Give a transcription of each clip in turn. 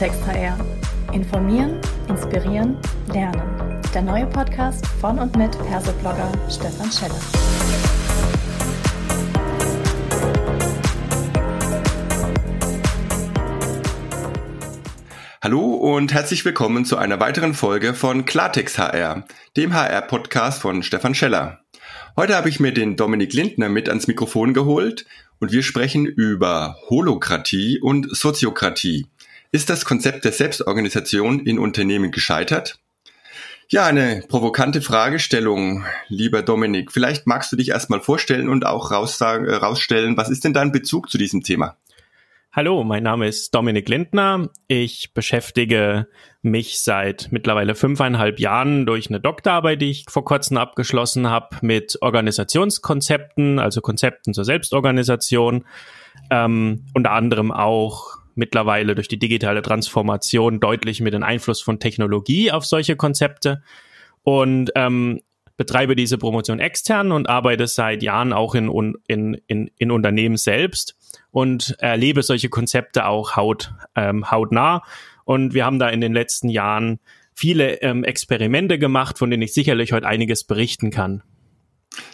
Klartext HR. Informieren, inspirieren, lernen. Der neue Podcast von und mit Persoblogger Stefan Scheller. Hallo und herzlich willkommen zu einer weiteren Folge von Klartext HR, dem HR-Podcast von Stefan Scheller. Heute habe ich mir den Dominik Lindner mit ans Mikrofon geholt und wir sprechen über Holokratie und Soziokratie. Ist das Konzept der Selbstorganisation in Unternehmen gescheitert? Ja, eine provokante Fragestellung, lieber Dominik. Vielleicht magst du dich erstmal vorstellen und auch äh, rausstellen, was ist denn dein Bezug zu diesem Thema? Hallo, mein Name ist Dominik Lindner. Ich beschäftige mich seit mittlerweile fünfeinhalb Jahren durch eine Doktorarbeit, die ich vor kurzem abgeschlossen habe, mit Organisationskonzepten, also Konzepten zur Selbstorganisation, ähm, unter anderem auch mittlerweile durch die digitale Transformation deutlich mit dem Einfluss von Technologie auf solche Konzepte. Und ähm, betreibe diese Promotion extern und arbeite seit Jahren auch in, in, in, in Unternehmen selbst und erlebe solche Konzepte auch haut, ähm, hautnah. Und wir haben da in den letzten Jahren viele ähm, Experimente gemacht, von denen ich sicherlich heute einiges berichten kann.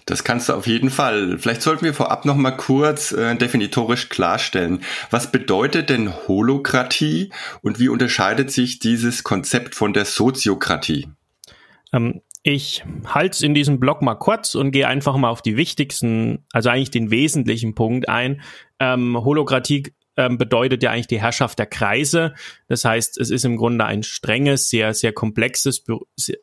Das kannst du auf jeden Fall. Vielleicht sollten wir vorab noch mal kurz äh, definitorisch klarstellen. Was bedeutet denn Holokratie und wie unterscheidet sich dieses Konzept von der Soziokratie? Ähm, ich halte es in diesem Blog mal kurz und gehe einfach mal auf die wichtigsten, also eigentlich den wesentlichen Punkt ein. Ähm, Holokratie ähm, bedeutet ja eigentlich die Herrschaft der Kreise. Das heißt, es ist im Grunde ein strenges, sehr, sehr komplexes,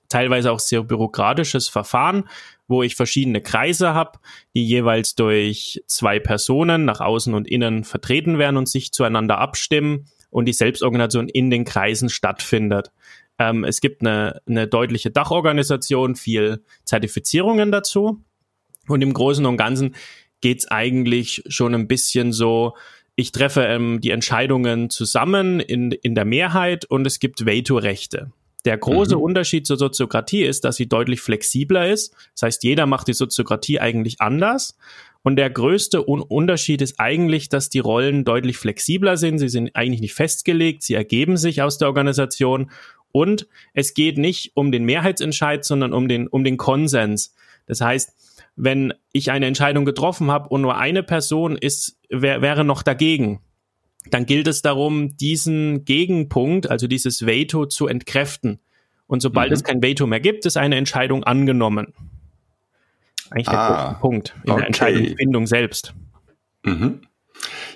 teilweise auch sehr bürokratisches Verfahren, wo ich verschiedene Kreise habe, die jeweils durch zwei Personen nach außen und innen vertreten werden und sich zueinander abstimmen und die Selbstorganisation in den Kreisen stattfindet. Ähm, es gibt eine, eine deutliche Dachorganisation, viel Zertifizierungen dazu. Und im Großen und Ganzen geht's eigentlich schon ein bisschen so, ich treffe ähm, die Entscheidungen zusammen in, in der Mehrheit und es gibt Veto-Rechte. Der große mhm. Unterschied zur Soziokratie ist, dass sie deutlich flexibler ist. Das heißt, jeder macht die Soziokratie eigentlich anders. Und der größte Un Unterschied ist eigentlich, dass die Rollen deutlich flexibler sind. Sie sind eigentlich nicht festgelegt. Sie ergeben sich aus der Organisation und es geht nicht um den Mehrheitsentscheid, sondern um den, um den Konsens. Das heißt, wenn ich eine Entscheidung getroffen habe und nur eine Person ist, wär, wäre noch dagegen, dann gilt es darum, diesen Gegenpunkt, also dieses Veto zu entkräften. Und sobald mhm. es kein Veto mehr gibt, ist eine Entscheidung angenommen. Eigentlich der ah, Punkt in okay. der Entscheidungsfindung selbst. Mhm.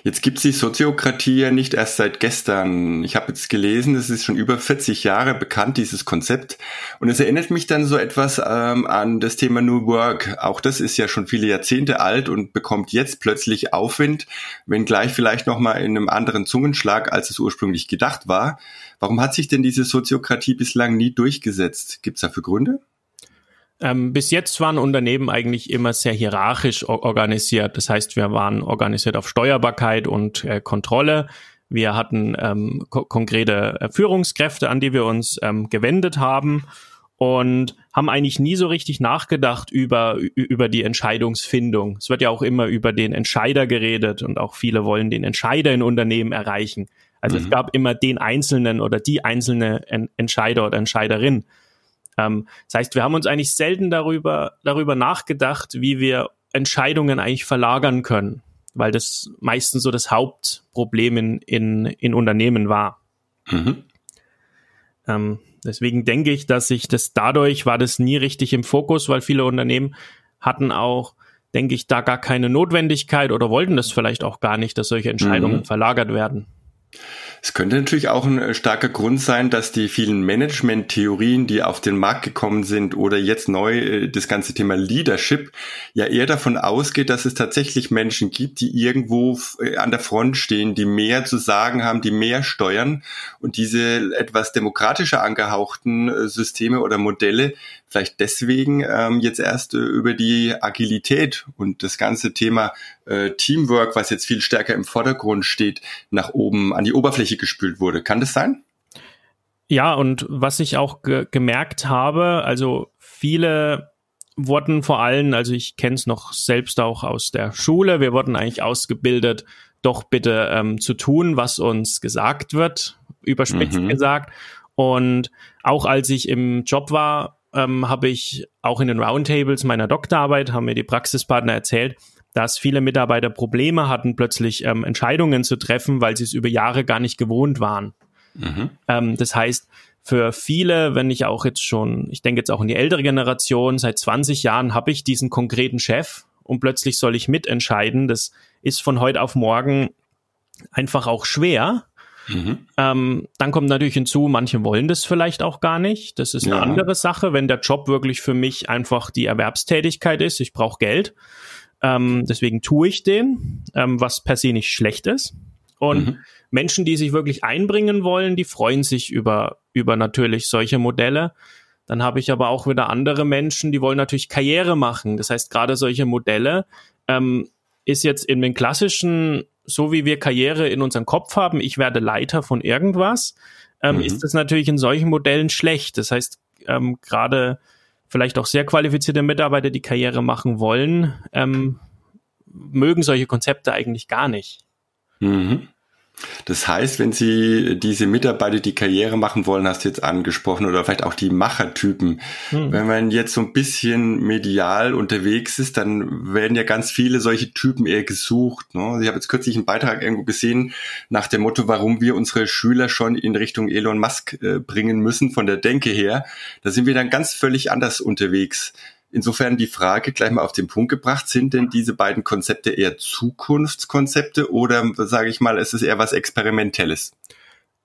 Jetzt gibt es die Soziokratie ja nicht erst seit gestern. Ich habe jetzt gelesen, es ist schon über 40 Jahre bekannt, dieses Konzept. Und es erinnert mich dann so etwas ähm, an das Thema New Work. Auch das ist ja schon viele Jahrzehnte alt und bekommt jetzt plötzlich Aufwind, wenngleich vielleicht nochmal in einem anderen Zungenschlag, als es ursprünglich gedacht war. Warum hat sich denn diese Soziokratie bislang nie durchgesetzt? Gibt es dafür Gründe? Ähm, bis jetzt waren Unternehmen eigentlich immer sehr hierarchisch organisiert. Das heißt, wir waren organisiert auf Steuerbarkeit und äh, Kontrolle. Wir hatten ähm, ko konkrete äh, Führungskräfte, an die wir uns ähm, gewendet haben und haben eigentlich nie so richtig nachgedacht über, über die Entscheidungsfindung. Es wird ja auch immer über den Entscheider geredet und auch viele wollen den Entscheider in Unternehmen erreichen. Also mhm. es gab immer den Einzelnen oder die einzelne Entscheider oder Entscheiderin. Ähm, das heißt, wir haben uns eigentlich selten darüber, darüber nachgedacht, wie wir Entscheidungen eigentlich verlagern können, weil das meistens so das Hauptproblem in, in, in Unternehmen war. Mhm. Ähm, deswegen denke ich, dass sich das dadurch war das nie richtig im Fokus, weil viele Unternehmen hatten auch, denke ich, da gar keine Notwendigkeit oder wollten das vielleicht auch gar nicht, dass solche Entscheidungen mhm. verlagert werden. Es könnte natürlich auch ein äh, starker Grund sein, dass die vielen Management-Theorien, die auf den Markt gekommen sind oder jetzt neu äh, das ganze Thema Leadership, ja eher davon ausgeht, dass es tatsächlich Menschen gibt, die irgendwo äh, an der Front stehen, die mehr zu sagen haben, die mehr steuern. Und diese etwas demokratischer angehauchten Systeme oder Modelle vielleicht deswegen ähm, jetzt erst äh, über die Agilität und das ganze Thema äh, Teamwork, was jetzt viel stärker im Vordergrund steht, nach oben an die Oberfläche gespült wurde. Kann das sein? Ja, und was ich auch ge gemerkt habe, also viele wurden vor allem, also ich kenne es noch selbst auch aus der Schule, wir wurden eigentlich ausgebildet, doch bitte ähm, zu tun, was uns gesagt wird, überspitzt mhm. gesagt. Und auch als ich im Job war, ähm, habe ich auch in den Roundtables meiner Doktorarbeit, haben mir die Praxispartner erzählt, dass viele Mitarbeiter Probleme hatten, plötzlich ähm, Entscheidungen zu treffen, weil sie es über Jahre gar nicht gewohnt waren. Mhm. Ähm, das heißt, für viele, wenn ich auch jetzt schon, ich denke jetzt auch in die ältere Generation, seit 20 Jahren habe ich diesen konkreten Chef und plötzlich soll ich mitentscheiden. Das ist von heute auf morgen einfach auch schwer. Mhm. Ähm, dann kommt natürlich hinzu, manche wollen das vielleicht auch gar nicht. Das ist eine ja. andere Sache, wenn der Job wirklich für mich einfach die Erwerbstätigkeit ist. Ich brauche Geld. Ähm, deswegen tue ich den, ähm, was per se nicht schlecht ist. Und mhm. Menschen, die sich wirklich einbringen wollen, die freuen sich über, über natürlich solche Modelle. Dann habe ich aber auch wieder andere Menschen, die wollen natürlich Karriere machen. Das heißt, gerade solche Modelle ähm, ist jetzt in den klassischen, so wie wir Karriere in unserem Kopf haben, ich werde Leiter von irgendwas, ähm, mhm. ist das natürlich in solchen Modellen schlecht. Das heißt, ähm, gerade vielleicht auch sehr qualifizierte Mitarbeiter, die Karriere machen wollen, ähm, mögen solche Konzepte eigentlich gar nicht. Mhm. Das heißt, wenn Sie diese Mitarbeiter, die Karriere machen wollen, hast du jetzt angesprochen, oder vielleicht auch die Machertypen, hm. wenn man jetzt so ein bisschen medial unterwegs ist, dann werden ja ganz viele solche Typen eher gesucht. Ne? Ich habe jetzt kürzlich einen Beitrag irgendwo gesehen nach dem Motto, warum wir unsere Schüler schon in Richtung Elon Musk äh, bringen müssen, von der Denke her. Da sind wir dann ganz völlig anders unterwegs. Insofern die Frage gleich mal auf den Punkt gebracht, sind denn diese beiden Konzepte eher Zukunftskonzepte oder sage ich mal, ist es eher was Experimentelles?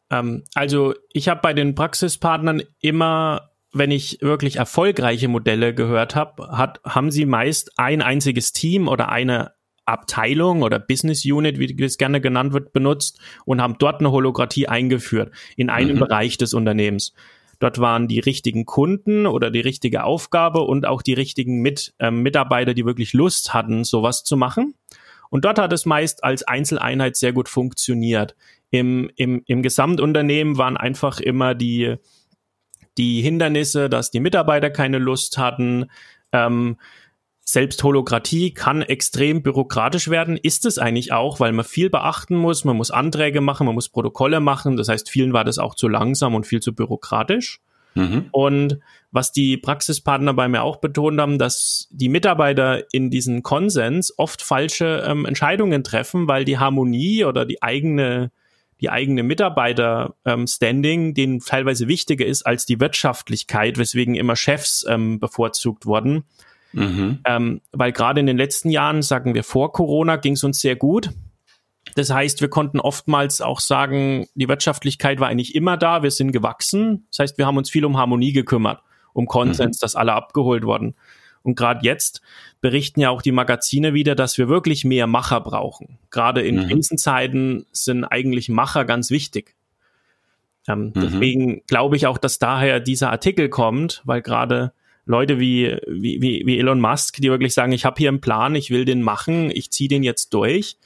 Ähm, also ich habe bei den Praxispartnern immer, wenn ich wirklich erfolgreiche Modelle gehört habe, hat, haben sie meist ein einziges Team oder eine Abteilung oder Business Unit, wie das gerne genannt wird, benutzt und haben dort eine Holokratie eingeführt in einem mhm. Bereich des Unternehmens. Dort waren die richtigen Kunden oder die richtige Aufgabe und auch die richtigen Mit, äh, Mitarbeiter, die wirklich Lust hatten, sowas zu machen. Und dort hat es meist als Einzeleinheit sehr gut funktioniert. Im, im, im Gesamtunternehmen waren einfach immer die, die Hindernisse, dass die Mitarbeiter keine Lust hatten, ähm, selbst Holokratie kann extrem bürokratisch werden, ist es eigentlich auch, weil man viel beachten muss, man muss Anträge machen, man muss Protokolle machen. Das heißt, vielen war das auch zu langsam und viel zu bürokratisch. Mhm. Und was die Praxispartner bei mir auch betont haben, dass die Mitarbeiter in diesen Konsens oft falsche ähm, Entscheidungen treffen, weil die Harmonie oder die eigene die eigene Mitarbeiter-Standing, ähm, denen teilweise wichtiger ist als die Wirtschaftlichkeit, weswegen immer Chefs ähm, bevorzugt wurden. Mhm. Ähm, weil gerade in den letzten Jahren, sagen wir vor Corona, ging es uns sehr gut. Das heißt, wir konnten oftmals auch sagen, die Wirtschaftlichkeit war eigentlich immer da, wir sind gewachsen. Das heißt, wir haben uns viel um Harmonie gekümmert, um Konsens, mhm. dass alle abgeholt wurden. Und gerade jetzt berichten ja auch die Magazine wieder, dass wir wirklich mehr Macher brauchen. Gerade in mhm. Krisenzeiten sind eigentlich Macher ganz wichtig. Ähm, mhm. Deswegen glaube ich auch, dass daher dieser Artikel kommt, weil gerade Leute wie, wie, wie Elon Musk, die wirklich sagen, ich habe hier einen Plan, ich will den machen, ich ziehe den jetzt durch,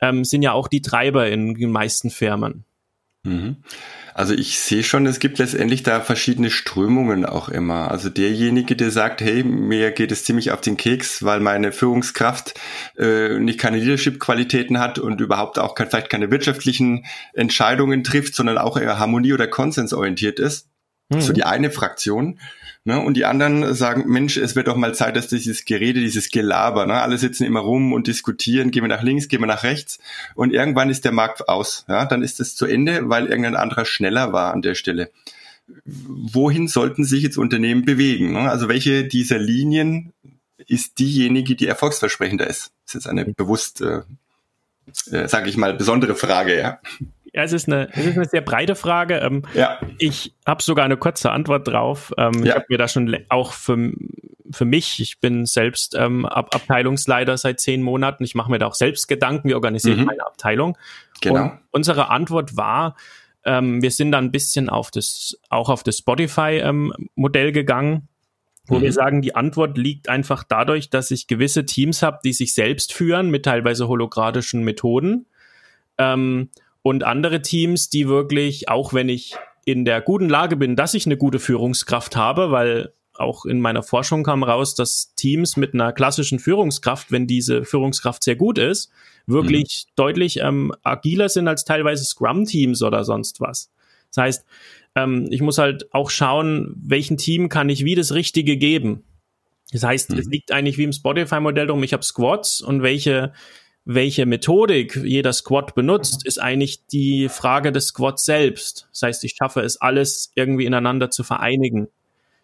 ähm, sind ja auch die Treiber in den meisten Firmen. Mhm. Also ich sehe schon, es gibt letztendlich da verschiedene Strömungen auch immer. Also derjenige, der sagt, hey, mir geht es ziemlich auf den Keks, weil meine Führungskraft äh, nicht keine Leadership-Qualitäten hat und überhaupt auch vielleicht keine wirtschaftlichen Entscheidungen trifft, sondern auch eher harmonie- oder konsensorientiert ist. Mhm. So die eine Fraktion. Ne? Und die anderen sagen, Mensch, es wird doch mal Zeit, dass dieses Gerede, dieses Gelaber, ne? alle sitzen immer rum und diskutieren, gehen wir nach links, gehen wir nach rechts und irgendwann ist der Markt aus. Ja? Dann ist es zu Ende, weil irgendein anderer schneller war an der Stelle. Wohin sollten sich jetzt Unternehmen bewegen? Ne? Also welche dieser Linien ist diejenige, die erfolgsversprechender ist? Das ist jetzt eine bewusst, äh, äh, sage ich mal, besondere Frage, ja. Ja, es ist eine, es ist eine sehr breite Frage. Ähm, ja. Ich habe sogar eine kurze Antwort drauf. Ähm, ja. Ich habe mir da schon auch für, für mich, ich bin selbst ähm, Ab Abteilungsleiter seit zehn Monaten. Ich mache mir da auch selbst Gedanken, wie organisiere ich mhm. meine Abteilung. Genau. Und unsere Antwort war, ähm, wir sind dann ein bisschen auf das, auch auf das Spotify-Modell ähm, gegangen wo mhm. wir sagen, die Antwort liegt einfach dadurch, dass ich gewisse Teams habe, die sich selbst führen mit teilweise hologratischen Methoden. Ähm, und andere Teams, die wirklich, auch wenn ich in der guten Lage bin, dass ich eine gute Führungskraft habe, weil auch in meiner Forschung kam raus, dass Teams mit einer klassischen Führungskraft, wenn diese Führungskraft sehr gut ist, wirklich mhm. deutlich ähm, agiler sind als teilweise Scrum-Teams oder sonst was. Das heißt, ähm, ich muss halt auch schauen, welchen Team kann ich wie das Richtige geben. Das heißt, mhm. es liegt eigentlich wie im Spotify-Modell darum, ich habe Squads und welche, welche Methodik jeder Squad benutzt, ist eigentlich die Frage des Squads selbst. Das heißt, ich schaffe es alles irgendwie ineinander zu vereinigen.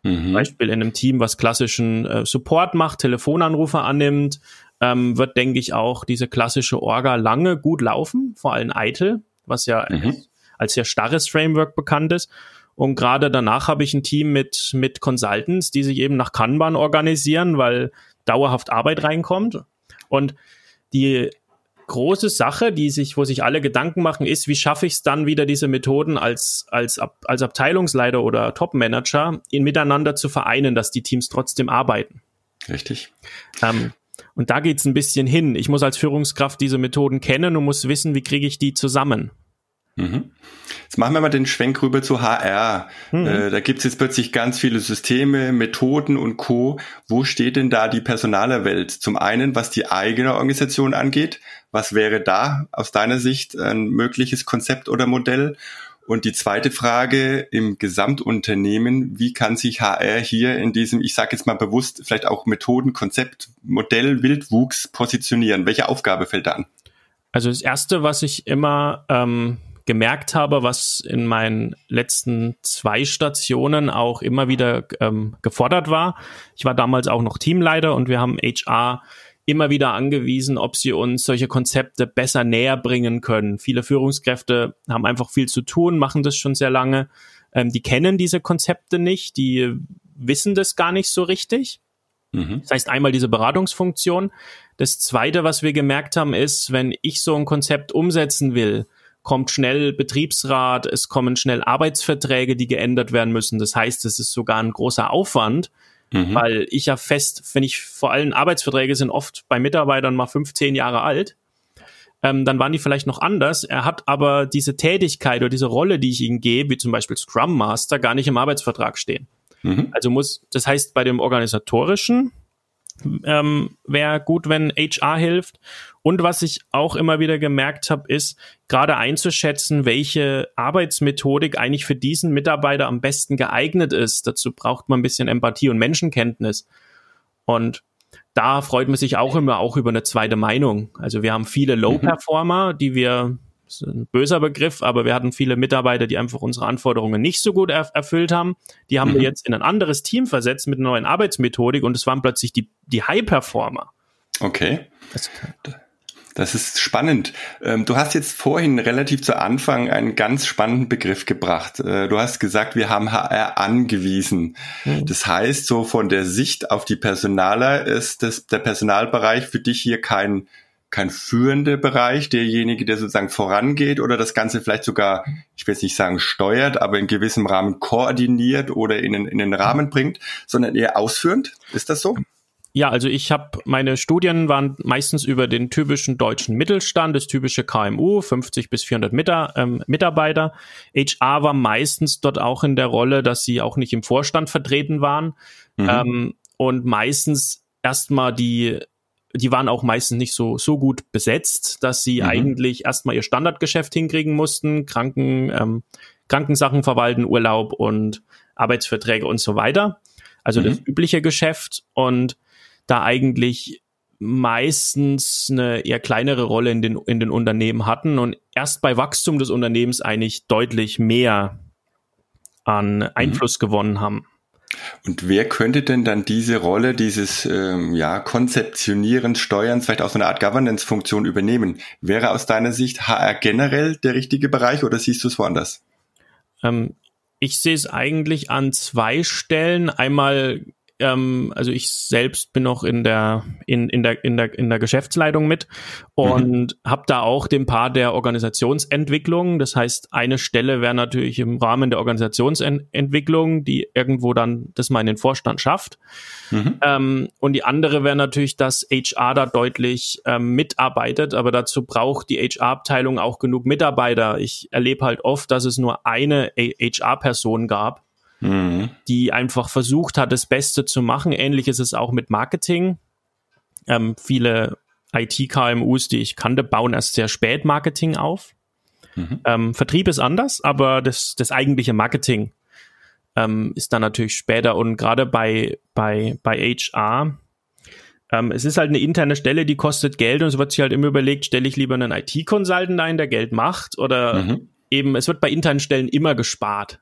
Mhm. Beispiel in einem Team, was klassischen äh, Support macht, Telefonanrufe annimmt, ähm, wird, denke ich, auch diese klassische Orga lange gut laufen, vor allem Eitel, was ja mhm. als sehr starres Framework bekannt ist. Und gerade danach habe ich ein Team mit, mit Consultants, die sich eben nach Kanban organisieren, weil dauerhaft Arbeit reinkommt. Und die große Sache, die sich, wo sich alle Gedanken machen, ist, wie schaffe ich es dann wieder, diese Methoden als, als, als Abteilungsleiter oder Topmanager in miteinander zu vereinen, dass die Teams trotzdem arbeiten. Richtig. Ähm, und da geht es ein bisschen hin. Ich muss als Führungskraft diese Methoden kennen und muss wissen, wie kriege ich die zusammen. Mhm. Jetzt machen wir mal den Schwenk rüber zu HR. Mhm. Äh, da gibt es jetzt plötzlich ganz viele Systeme, Methoden und Co. Wo steht denn da die Personalerwelt? Zum einen, was die eigene Organisation angeht. Was wäre da aus deiner Sicht ein mögliches Konzept oder Modell? Und die zweite Frage im Gesamtunternehmen, wie kann sich HR hier in diesem, ich sage jetzt mal bewusst, vielleicht auch Methoden, Konzept, Modell, Wildwuchs positionieren? Welche Aufgabe fällt da an? Also das Erste, was ich immer ähm, gemerkt habe, was in meinen letzten zwei Stationen auch immer wieder ähm, gefordert war. Ich war damals auch noch Teamleiter und wir haben HR immer wieder angewiesen, ob sie uns solche Konzepte besser näher bringen können. Viele Führungskräfte haben einfach viel zu tun, machen das schon sehr lange. Ähm, die kennen diese Konzepte nicht, die wissen das gar nicht so richtig. Mhm. Das heißt einmal diese Beratungsfunktion. Das Zweite, was wir gemerkt haben, ist, wenn ich so ein Konzept umsetzen will, kommt schnell Betriebsrat, es kommen schnell Arbeitsverträge, die geändert werden müssen. Das heißt, es ist sogar ein großer Aufwand, mhm. weil ich ja fest, wenn ich vor allem Arbeitsverträge sind oft bei Mitarbeitern mal 15 Jahre alt, ähm, dann waren die vielleicht noch anders. Er hat aber diese Tätigkeit oder diese Rolle, die ich ihm gebe, wie zum Beispiel Scrum Master, gar nicht im Arbeitsvertrag stehen. Mhm. Also muss, das heißt, bei dem organisatorischen ähm, wäre gut, wenn HR hilft. Und was ich auch immer wieder gemerkt habe, ist gerade einzuschätzen, welche Arbeitsmethodik eigentlich für diesen Mitarbeiter am besten geeignet ist. Dazu braucht man ein bisschen Empathie und Menschenkenntnis. Und da freut man sich auch immer auch über eine zweite Meinung. Also wir haben viele Low-Performer, die wir ist ein böser Begriff, aber wir hatten viele Mitarbeiter, die einfach unsere Anforderungen nicht so gut er erfüllt haben. Die haben mhm. wir jetzt in ein anderes Team versetzt mit einer neuen Arbeitsmethodik und es waren plötzlich die, die High-Performer. Okay. Das, das ist spannend. Ähm, du hast jetzt vorhin relativ zu Anfang einen ganz spannenden Begriff gebracht. Äh, du hast gesagt, wir haben HR angewiesen. Mhm. Das heißt, so von der Sicht auf die Personaler ist das, der Personalbereich für dich hier kein kein führender Bereich, derjenige, der sozusagen vorangeht oder das Ganze vielleicht sogar, ich will jetzt nicht sagen steuert, aber in gewissem Rahmen koordiniert oder in den, in den Rahmen bringt, sondern eher ausführend. Ist das so? Ja, also ich habe meine Studien waren meistens über den typischen deutschen Mittelstand, das typische KMU, 50 bis 400 Mitar ähm, Mitarbeiter. HR war meistens dort auch in der Rolle, dass sie auch nicht im Vorstand vertreten waren mhm. ähm, und meistens erstmal die die waren auch meistens nicht so, so gut besetzt, dass sie mhm. eigentlich erstmal ihr Standardgeschäft hinkriegen mussten, Kranken, ähm, Krankensachen verwalten, Urlaub und Arbeitsverträge und so weiter. Also mhm. das übliche Geschäft und da eigentlich meistens eine eher kleinere Rolle in den, in den Unternehmen hatten und erst bei Wachstum des Unternehmens eigentlich deutlich mehr an mhm. Einfluss mhm. gewonnen haben. Und wer könnte denn dann diese Rolle, dieses ähm, ja, Konzeptionieren, Steuern, vielleicht auch so eine Art Governance-Funktion übernehmen? Wäre aus deiner Sicht HR generell der richtige Bereich oder siehst du es woanders? Ähm, ich sehe es eigentlich an zwei Stellen. Einmal ähm, also ich selbst bin noch in der in, in der in der in der Geschäftsleitung mit und mhm. habe da auch den Part der Organisationsentwicklung. Das heißt, eine Stelle wäre natürlich im Rahmen der Organisationsentwicklung, die irgendwo dann das mal in den Vorstand schafft. Mhm. Ähm, und die andere wäre natürlich, dass HR da deutlich ähm, mitarbeitet, aber dazu braucht die HR-Abteilung auch genug Mitarbeiter. Ich erlebe halt oft, dass es nur eine HR-Person gab mhm. die einfach versucht hat, das Beste zu machen. Ähnlich ist es auch mit Marketing. Ähm, viele IT-KMUs, die ich kannte, bauen erst sehr spät Marketing auf. Mhm. Ähm, Vertrieb ist anders, aber das, das eigentliche Marketing ähm, ist dann natürlich später und gerade bei, bei, bei HR, ähm, es ist halt eine interne Stelle, die kostet Geld und es wird sich halt immer überlegt, stelle ich lieber einen IT-Consultant ein, der Geld macht oder mhm. eben, es wird bei internen Stellen immer gespart.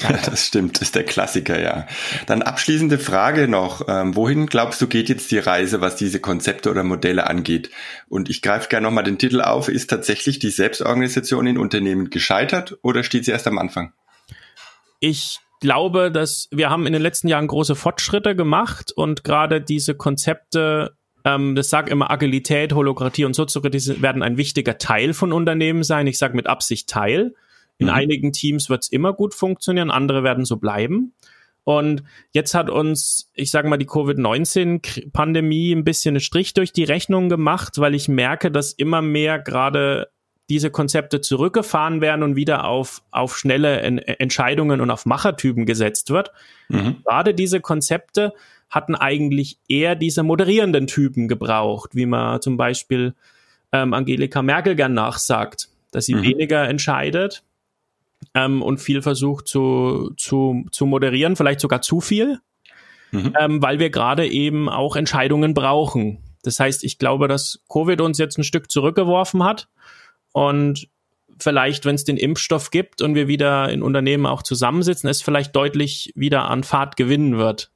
Ja, das stimmt, das ist der Klassiker, ja. Dann abschließende Frage noch. Ähm, wohin glaubst du, geht jetzt die Reise, was diese Konzepte oder Modelle angeht? Und ich greife gerne nochmal den Titel auf. Ist tatsächlich die Selbstorganisation in Unternehmen gescheitert oder steht sie erst am Anfang? Ich glaube, dass wir haben in den letzten Jahren große Fortschritte gemacht und gerade diese Konzepte ähm, das sagt immer Agilität, Holokratie und Soziokratie werden ein wichtiger Teil von Unternehmen sein. Ich sage mit Absicht Teil, in mhm. einigen Teams wird es immer gut funktionieren, andere werden so bleiben. Und jetzt hat uns, ich sage mal, die Covid-19-Pandemie ein bisschen einen Strich durch die Rechnung gemacht, weil ich merke, dass immer mehr gerade diese Konzepte zurückgefahren werden und wieder auf, auf schnelle en Entscheidungen und auf Machertypen gesetzt wird. Mhm. Gerade diese Konzepte hatten eigentlich eher diese moderierenden Typen gebraucht, wie man zum Beispiel ähm, Angelika Merkel gern nachsagt, dass sie mhm. weniger entscheidet ähm, und viel versucht zu, zu, zu moderieren, vielleicht sogar zu viel, mhm. ähm, weil wir gerade eben auch Entscheidungen brauchen. Das heißt, ich glaube, dass Covid uns jetzt ein Stück zurückgeworfen hat und vielleicht, wenn es den Impfstoff gibt und wir wieder in Unternehmen auch zusammensitzen, es vielleicht deutlich wieder an Fahrt gewinnen wird.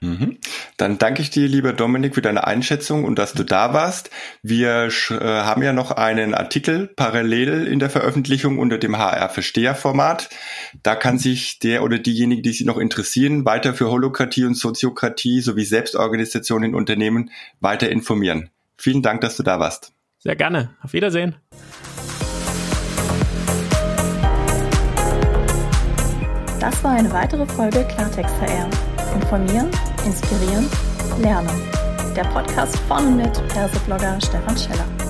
Mhm. Dann danke ich dir, lieber Dominik, für deine Einschätzung und dass du da warst. Wir äh, haben ja noch einen Artikel parallel in der Veröffentlichung unter dem HR-Versteher-Format. Da kann sich der oder diejenigen, die sich noch interessieren, weiter für Holokratie und Soziokratie sowie Selbstorganisation in Unternehmen weiter informieren. Vielen Dank, dass du da warst. Sehr gerne. Auf Wiedersehen. Das war eine weitere Folge Klartext HR. Informieren, inspirieren, lernen. Der Podcast von und mit Perseblogger Stefan Scheller.